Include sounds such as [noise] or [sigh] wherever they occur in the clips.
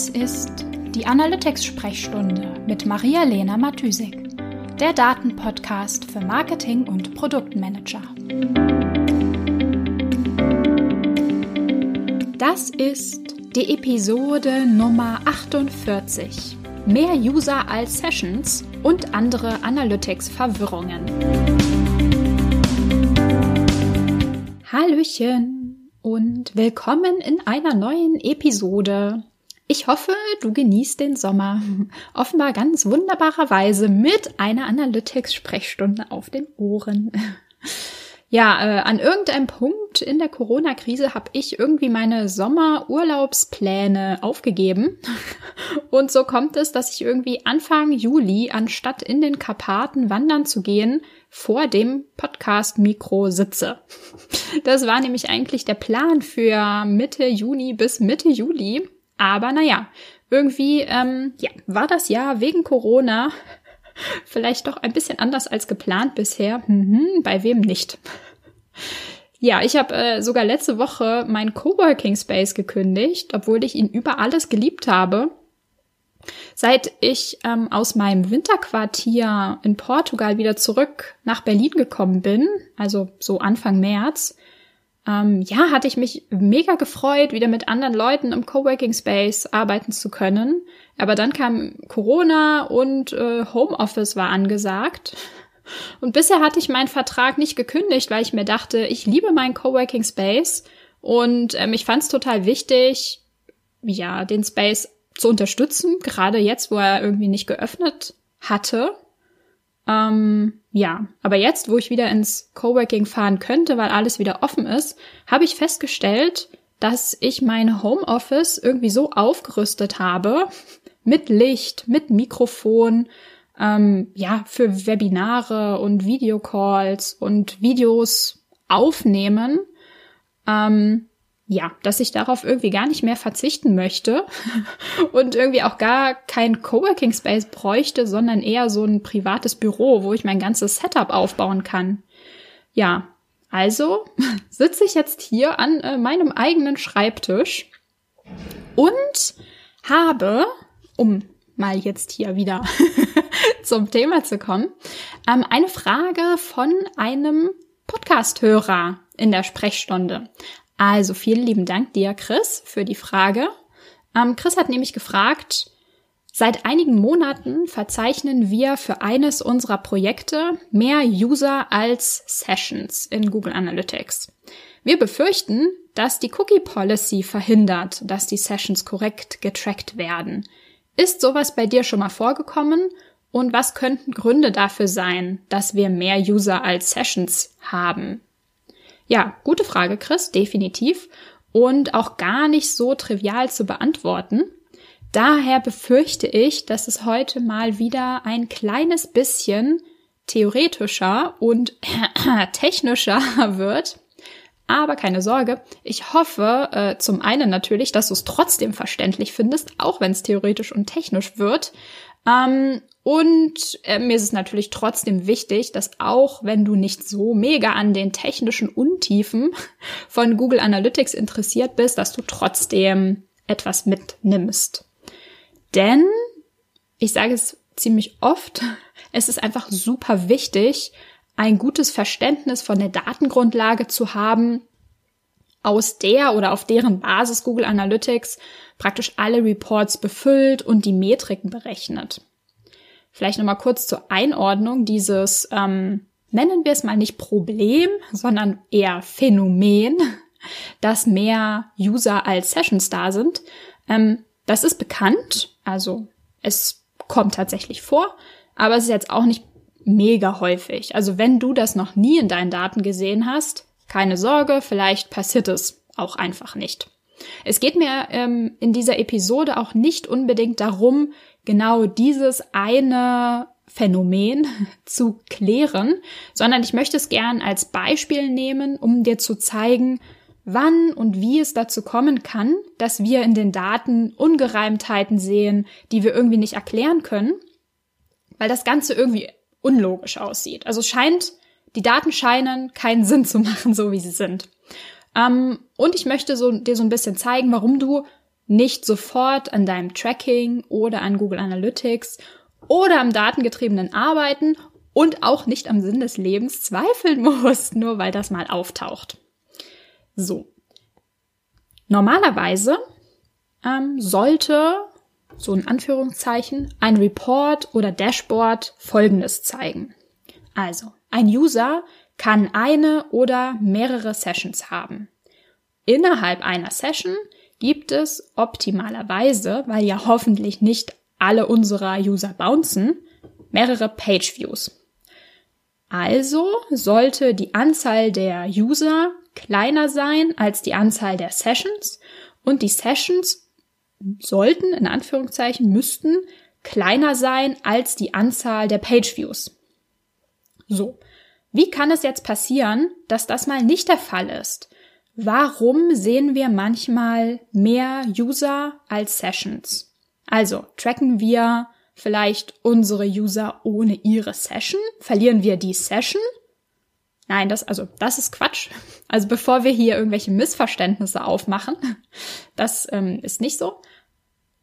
Das ist die Analytics-Sprechstunde mit Maria-Lena Matysik, der Datenpodcast für Marketing und Produktmanager. Das ist die Episode Nummer 48. Mehr User als Sessions und andere Analytics-Verwirrungen. Hallöchen und willkommen in einer neuen Episode. Ich hoffe, du genießt den Sommer. Offenbar ganz wunderbarerweise mit einer Analytics-Sprechstunde auf den Ohren. Ja, äh, an irgendeinem Punkt in der Corona-Krise habe ich irgendwie meine Sommerurlaubspläne aufgegeben. Und so kommt es, dass ich irgendwie Anfang Juli, anstatt in den Karpaten wandern zu gehen, vor dem Podcast-Mikro sitze. Das war nämlich eigentlich der Plan für Mitte Juni bis Mitte Juli. Aber naja, irgendwie ähm, ja, war das Jahr wegen Corona [laughs] Vielleicht doch ein bisschen anders als geplant bisher. Mhm, bei wem nicht? [laughs] Ja, ich habe äh, sogar letzte Woche meinen Coworking Space gekündigt, obwohl ich ihn über alles geliebt habe. Seit ich ähm, aus meinem Winterquartier in Portugal wieder zurück nach Berlin gekommen bin, also so Anfang März, ähm, ja, hatte ich mich mega gefreut, wieder mit anderen Leuten im Coworking Space arbeiten zu können. Aber dann kam Corona und äh, Homeoffice war angesagt. Und bisher hatte ich meinen Vertrag nicht gekündigt, weil ich mir dachte, ich liebe meinen Coworking Space und ähm, ich fand es total wichtig, ja, den Space zu unterstützen, gerade jetzt, wo er irgendwie nicht geöffnet hatte. Ähm, ja, aber jetzt, wo ich wieder ins Coworking fahren könnte, weil alles wieder offen ist, habe ich festgestellt, dass ich mein Homeoffice irgendwie so aufgerüstet habe, [laughs] mit Licht, mit Mikrofon, ähm, ja, für Webinare und Videocalls und Videos aufnehmen, ähm, ja, dass ich darauf irgendwie gar nicht mehr verzichten möchte [laughs] und irgendwie auch gar kein Coworking Space bräuchte, sondern eher so ein privates Büro, wo ich mein ganzes Setup aufbauen kann. Ja, also [laughs] sitze ich jetzt hier an äh, meinem eigenen Schreibtisch und habe, um mal jetzt hier wieder [laughs] zum Thema zu kommen, ähm, eine Frage von einem Podcast-Hörer in der Sprechstunde. Also vielen lieben Dank dir, Chris, für die Frage. Ähm, Chris hat nämlich gefragt, Seit einigen Monaten verzeichnen wir für eines unserer Projekte mehr User als Sessions in Google Analytics. Wir befürchten, dass die Cookie Policy verhindert, dass die Sessions korrekt getrackt werden. Ist sowas bei dir schon mal vorgekommen? Und was könnten Gründe dafür sein, dass wir mehr User als Sessions haben? Ja, gute Frage, Chris, definitiv. Und auch gar nicht so trivial zu beantworten. Daher befürchte ich, dass es heute mal wieder ein kleines bisschen theoretischer und [clears throat] technischer [laughs] wird. Aber keine Sorge, ich hoffe äh, zum einen natürlich, dass du es trotzdem verständlich findest, auch wenn es theoretisch und technisch wird. Ähm, und äh, mir ist es natürlich trotzdem wichtig, dass auch wenn du nicht so mega an den technischen Untiefen von Google Analytics interessiert bist, dass du trotzdem etwas mitnimmst. Denn, ich sage es ziemlich oft, [laughs] es ist einfach super wichtig, ein gutes Verständnis von der Datengrundlage zu haben, aus der oder auf deren Basis Google Analytics praktisch alle Reports befüllt und die Metriken berechnet. Vielleicht nochmal kurz zur Einordnung dieses, ähm, nennen wir es mal nicht Problem, sondern eher Phänomen, [laughs] dass mehr User als Sessions da sind. Ähm, das ist bekannt, also es kommt tatsächlich vor, aber es ist jetzt auch nicht mega häufig. Also wenn du das noch nie in deinen Daten gesehen hast, keine Sorge, vielleicht passiert es auch einfach nicht. Es geht mir ähm, in dieser Episode auch nicht unbedingt darum, genau dieses eine Phänomen [laughs] zu klären, sondern ich möchte es gern als Beispiel nehmen, um dir zu zeigen, wann und wie es dazu kommen kann, dass wir in den Daten Ungereimtheiten sehen, die wir irgendwie nicht erklären können, weil das Ganze irgendwie unlogisch aussieht. Also scheint, die Daten scheinen keinen Sinn zu [laughs] machen, so wie sie sind. Ähm, und ich möchte so, dir so ein bisschen zeigen, warum du nicht sofort an deinem Tracking oder an Google Analytics oder am datengetriebenen Arbeiten und auch nicht am Sinn des Lebens zweifeln [laughs] musst, nur weil das mal auftaucht. So. Normalerweise ähm, sollte, so in Anführungszeichen, ein Report oder Dashboard Folgendes zeigen. Also, ein User kann eine oder mehrere Sessions haben. Innerhalb einer Session gibt es optimalerweise, weil ja hoffentlich nicht alle unserer User bouncen, mehrere Page Views. Also sollte die Anzahl der User kleiner sein als die Anzahl der Sessions und die Sessions sollten, in Anführungszeichen, müssten kleiner sein als die Anzahl der Page Views. So. Wie kann es jetzt passieren, dass das mal nicht der Fall ist? Warum sehen wir manchmal mehr User als Sessions? Also tracken wir vielleicht unsere User ohne ihre Session? Verlieren wir die Session? Nein, das, also, das ist Quatsch. [laughs] Also, bevor wir hier irgendwelche Missverständnisse aufmachen, [laughs] das ähm, ist nicht so.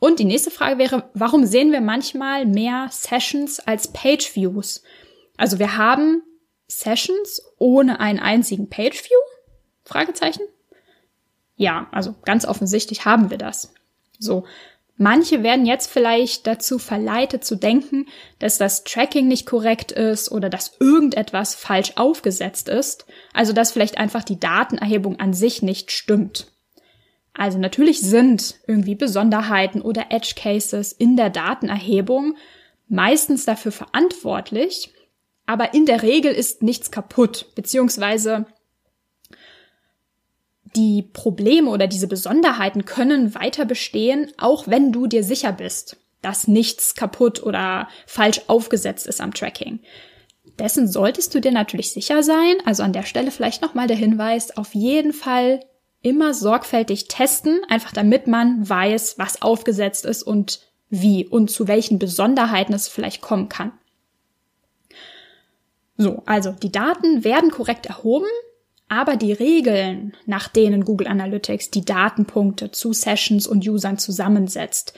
Und die nächste Frage wäre, warum sehen wir manchmal mehr Sessions als Page Views? Also, wir haben Sessions ohne einen einzigen Page View? Fragezeichen? Ja, also ganz offensichtlich haben wir das. So. Manche werden jetzt vielleicht dazu verleitet zu denken, dass das Tracking nicht korrekt ist oder dass irgendetwas falsch aufgesetzt ist, also dass vielleicht einfach die Datenerhebung an sich nicht stimmt. Also natürlich sind irgendwie Besonderheiten oder Edge Cases in der Datenerhebung meistens dafür verantwortlich, aber in der Regel ist nichts kaputt, beziehungsweise die Probleme oder diese Besonderheiten können weiter bestehen, auch wenn du dir sicher bist, dass nichts kaputt oder falsch aufgesetzt ist am Tracking. Dessen solltest du dir natürlich sicher sein. Also an der Stelle vielleicht nochmal der Hinweis, auf jeden Fall immer sorgfältig testen, einfach damit man weiß, was aufgesetzt ist und wie und zu welchen Besonderheiten es vielleicht kommen kann. So, also die Daten werden korrekt erhoben, aber die Regeln, nach denen Google Analytics die Datenpunkte zu Sessions und Usern zusammensetzt,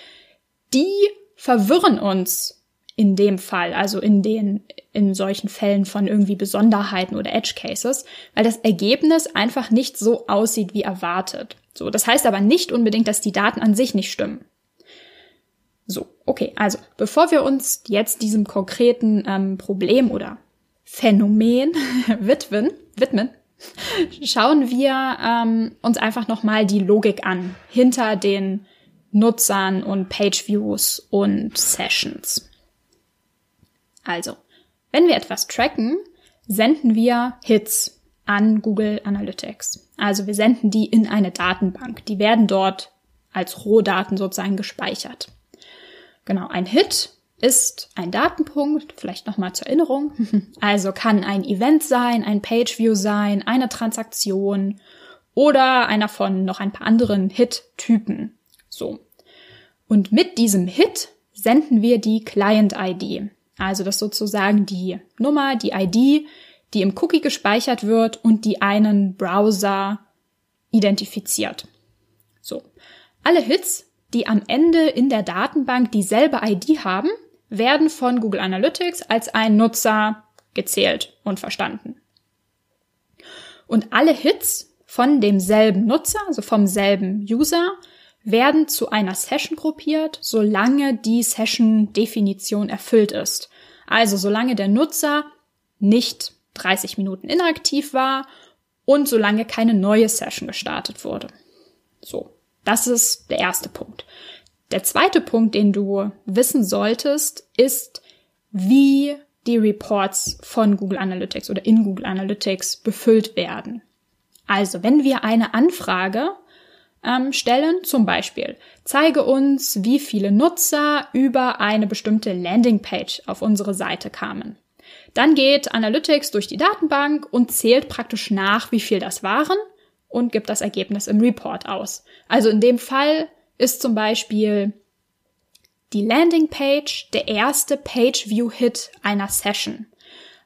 die verwirren uns in dem Fall, also in den, in solchen Fällen von irgendwie Besonderheiten oder Edge Cases, weil das Ergebnis einfach nicht so aussieht wie erwartet. So, das heißt aber nicht unbedingt, dass die Daten an sich nicht stimmen. So, okay, also bevor wir uns jetzt diesem konkreten ähm, Problem oder Phänomen [laughs] widmen, widmen, schauen wir ähm, uns einfach nochmal die Logik an hinter den Nutzern und Page-Views und Sessions. Also, wenn wir etwas tracken, senden wir Hits an Google Analytics. Also wir senden die in eine Datenbank. Die werden dort als Rohdaten sozusagen gespeichert. Genau, ein Hit ist ein Datenpunkt, vielleicht nochmal zur Erinnerung. [laughs] Also kann ein Event sein, ein Pageview sein, eine Transaktion oder einer von noch ein paar anderen Hit-Typen. So. Und mit diesem Hit senden wir die Client-ID. Also das sozusagen die Nummer, die ID, die im Cookie gespeichert wird und die einen Browser identifiziert. So. Alle Hits, die am Ende in der Datenbank dieselbe ID haben, werden von Google Analytics als ein Nutzer gezählt und verstanden. Und alle Hits von demselben Nutzer, also vom selben User, werden zu einer Session gruppiert, solange die Session-Definition erfüllt ist. Also solange der Nutzer nicht 30 Minuten inaktiv war und solange keine neue Session gestartet wurde. So, das ist der erste Punkt. Der zweite Punkt, den du wissen solltest, ist, wie die Reports von Google Analytics oder in Google Analytics befüllt werden. Also, wenn wir eine Anfrage ähm, stellen, zum Beispiel, zeige uns, wie viele Nutzer über eine bestimmte Landingpage auf unsere Seite kamen. Dann geht Analytics durch die Datenbank und zählt praktisch nach, wie viel das waren und gibt das Ergebnis im Report aus. Also in dem Fall ist zum Beispiel die Landingpage der erste Page-View-Hit einer Session.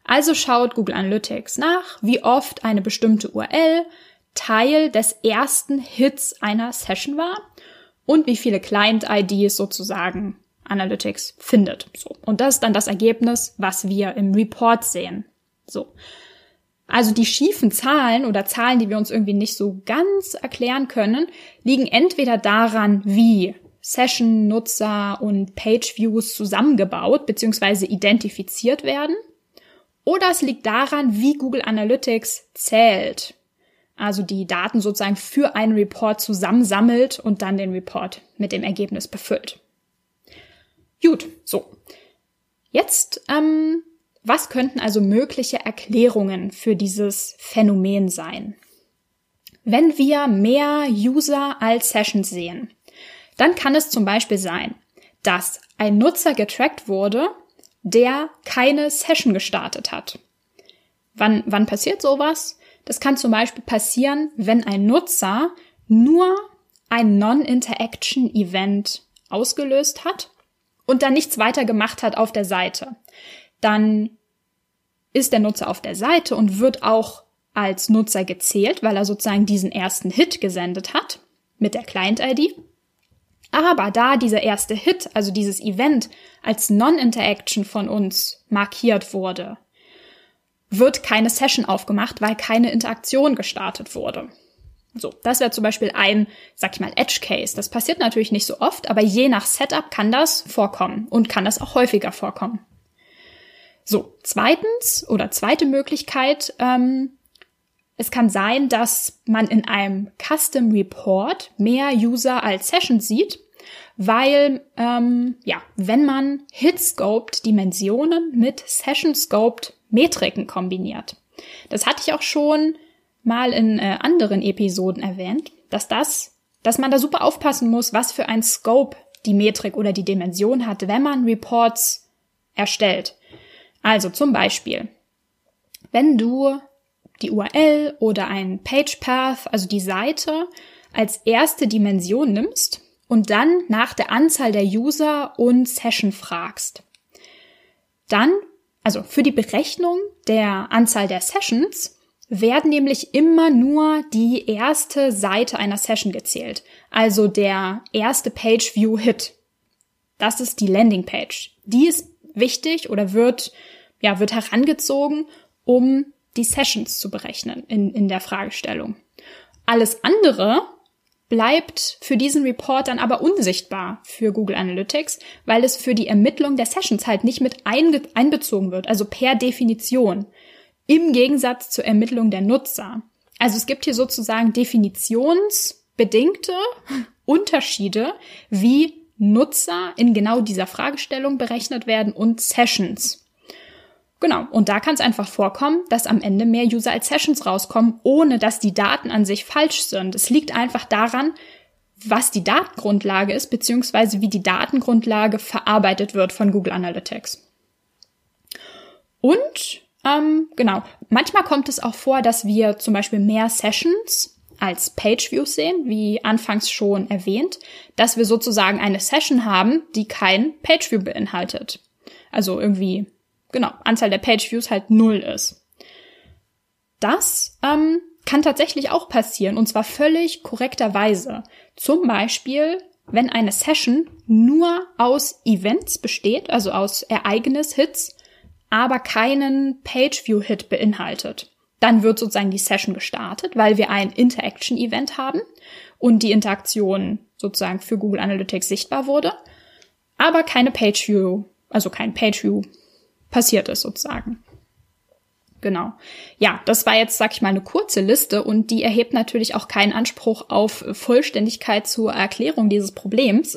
Also schaut Google Analytics nach, wie oft eine bestimmte URL Teil des ersten Hits einer Session war und wie viele Client-IDs sozusagen Analytics findet. So. Und das ist dann das Ergebnis, was wir im Report sehen. So. Also die schiefen Zahlen oder Zahlen, die wir uns irgendwie nicht so ganz erklären können, liegen entweder daran, wie Session, Nutzer und Page Views zusammengebaut bzw. identifiziert werden, oder es liegt daran, wie Google Analytics zählt. Also die Daten sozusagen für einen Report zusammensammelt und dann den Report mit dem Ergebnis befüllt. Gut, so. Jetzt ähm, was könnten also mögliche Erklärungen für dieses Phänomen sein? Wenn wir mehr User als Sessions sehen, dann kann es zum Beispiel sein, dass ein Nutzer getrackt wurde, der keine Session gestartet hat. Wann, wann passiert sowas? Das kann zum Beispiel passieren, wenn ein Nutzer nur ein Non-Interaction-Event ausgelöst hat und dann nichts weiter gemacht hat auf der Seite. Dann ist der Nutzer auf der Seite und wird auch als Nutzer gezählt, weil er sozusagen diesen ersten Hit gesendet hat mit der Client-ID. Aber da dieser erste Hit, also dieses Event, als Non-Interaction von uns markiert wurde, wird keine Session aufgemacht, weil keine Interaktion gestartet wurde. So, das wäre zum Beispiel ein, sag ich mal, Edge Case. Das passiert natürlich nicht so oft, aber je nach Setup kann das vorkommen und kann das auch häufiger vorkommen. So, zweitens oder zweite Möglichkeit, ähm, es kann sein, dass man in einem Custom Report mehr User als Session sieht, weil ähm, ja, wenn man Hit-Scoped Dimensionen mit Session-Scoped Metriken kombiniert. Das hatte ich auch schon mal in äh, anderen Episoden erwähnt, dass das, dass man da super aufpassen muss, was für ein Scope die Metrik oder die Dimension hat, wenn man Reports erstellt. Also zum Beispiel, wenn du die URL oder ein Page Path, also die Seite, als erste Dimension nimmst und dann nach der Anzahl der User und Session fragst. Dann, also für die Berechnung der Anzahl der Sessions, werden nämlich immer nur die erste Seite einer Session gezählt, also der erste Page View Hit. Das ist die Landing Page. Die ist wichtig oder wird, ja, wird herangezogen, um die Sessions zu berechnen in, in der Fragestellung. Alles andere bleibt für diesen Report dann aber unsichtbar für Google Analytics, weil es für die Ermittlung der Sessions halt nicht mit einbezogen wird, also per Definition, im Gegensatz zur Ermittlung der Nutzer. Also es gibt hier sozusagen definitionsbedingte [laughs] Unterschiede, wie Nutzer in genau dieser Fragestellung berechnet werden und Sessions. Genau, und da kann es einfach vorkommen, dass am Ende mehr User als Sessions rauskommen, ohne dass die Daten an sich falsch sind. Es liegt einfach daran, was die Datengrundlage ist, beziehungsweise wie die Datengrundlage verarbeitet wird von Google Analytics. Und ähm, genau, manchmal kommt es auch vor, dass wir zum Beispiel mehr Sessions als Page Views sehen, wie anfangs schon erwähnt, dass wir sozusagen eine Session haben, die kein Page View beinhaltet. Also irgendwie, genau, Anzahl der Page Views halt null ist. Das ähm, kann tatsächlich auch passieren und zwar völlig korrekterweise. Zum Beispiel, wenn eine Session nur aus Events besteht, also aus Ereignis-Hits, aber keinen Page-View-Hit beinhaltet dann wird sozusagen die Session gestartet, weil wir ein Interaction-Event haben und die Interaktion sozusagen für Google Analytics sichtbar wurde, aber keine Page-View, also kein Page-View passiert ist sozusagen. Genau. Ja, das war jetzt, sag ich mal, eine kurze Liste und die erhebt natürlich auch keinen Anspruch auf Vollständigkeit zur Erklärung dieses Problems.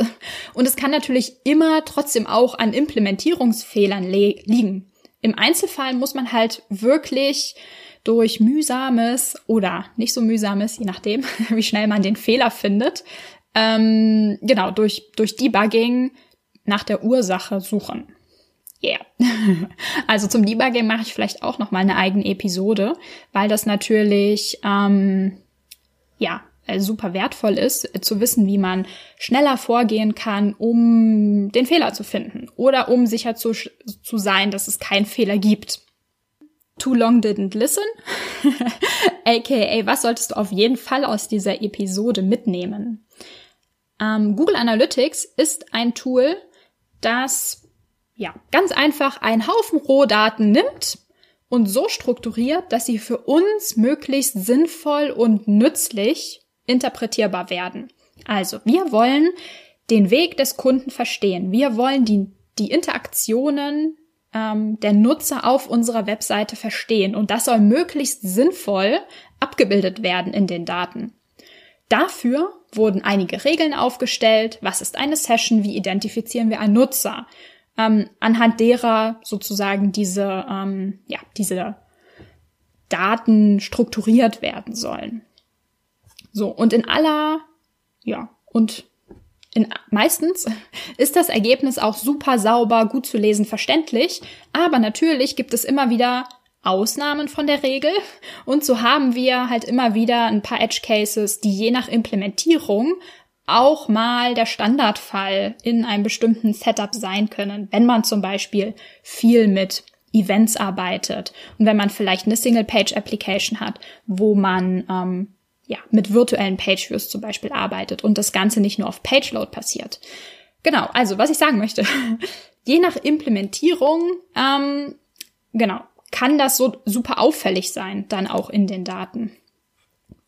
Und es kann natürlich immer trotzdem auch an Implementierungsfehlern liegen. Im Einzelfall muss man halt wirklich durch mühsames oder nicht so mühsames, je nachdem, [laughs] wie schnell man den Fehler findet, ähm, genau, durch, durch Debugging nach der Ursache suchen. Yeah. [laughs] also zum Debugging mache ich vielleicht auch noch mal eine eigene Episode, weil das natürlich ähm, ja äh, super wertvoll ist, äh, zu wissen, wie man schneller vorgehen kann, um den Fehler zu finden oder um sicher zu, zu sein, dass es keinen Fehler gibt. Too Long Didn't Listen. [laughs] AKA, was solltest du auf jeden Fall aus dieser Episode mitnehmen? Ähm, Google Analytics ist ein Tool, das ja ganz einfach einen Haufen Rohdaten nimmt und so strukturiert, dass sie für uns möglichst sinnvoll und nützlich interpretierbar werden. Also, wir wollen den Weg des Kunden verstehen. Wir wollen die, die Interaktionen ähm, der Nutzer auf unserer Webseite verstehen. Und das soll möglichst sinnvoll abgebildet werden in den Daten. Dafür wurden einige Regeln aufgestellt. Was ist eine Session? Wie identifizieren wir einen Nutzer? Ähm, anhand derer sozusagen diese, ähm, ja, diese Daten strukturiert werden sollen. So, und in aller, ja, und in, meistens ist das Ergebnis auch super sauber, gut zu lesen, verständlich, aber natürlich gibt es immer wieder Ausnahmen von der Regel. Und so haben wir halt immer wieder ein paar Edge Cases, die je nach Implementierung auch mal der Standardfall in einem bestimmten Setup sein können, wenn man zum Beispiel viel mit Events arbeitet. Und wenn man vielleicht eine Single-Page-Application hat, wo man ähm, ja, mit virtuellen Page-Views zum Beispiel arbeitet und das Ganze nicht nur auf Page-Load passiert. Genau, also was ich sagen möchte, [laughs] je nach Implementierung, ähm, genau, kann das so super auffällig sein, dann auch in den Daten.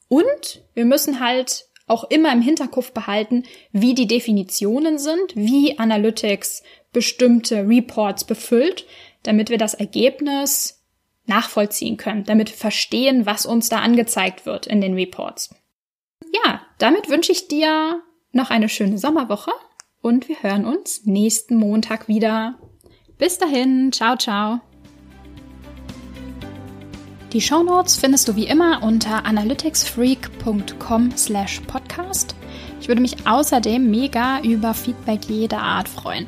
Und wir müssen halt auch immer im Hinterkopf behalten, wie die Definitionen sind, wie Analytics bestimmte Reports befüllt, damit wir das Ergebnis nachvollziehen können, damit wir verstehen, was uns da angezeigt wird in den Reports. Ja, damit wünsche ich dir noch eine schöne Sommerwoche und wir hören uns nächsten Montag wieder. Bis dahin, ciao, ciao. Die Shownotes findest du wie immer unter analyticsfreak.com slash podcast. Ich würde mich außerdem mega über Feedback jeder Art freuen.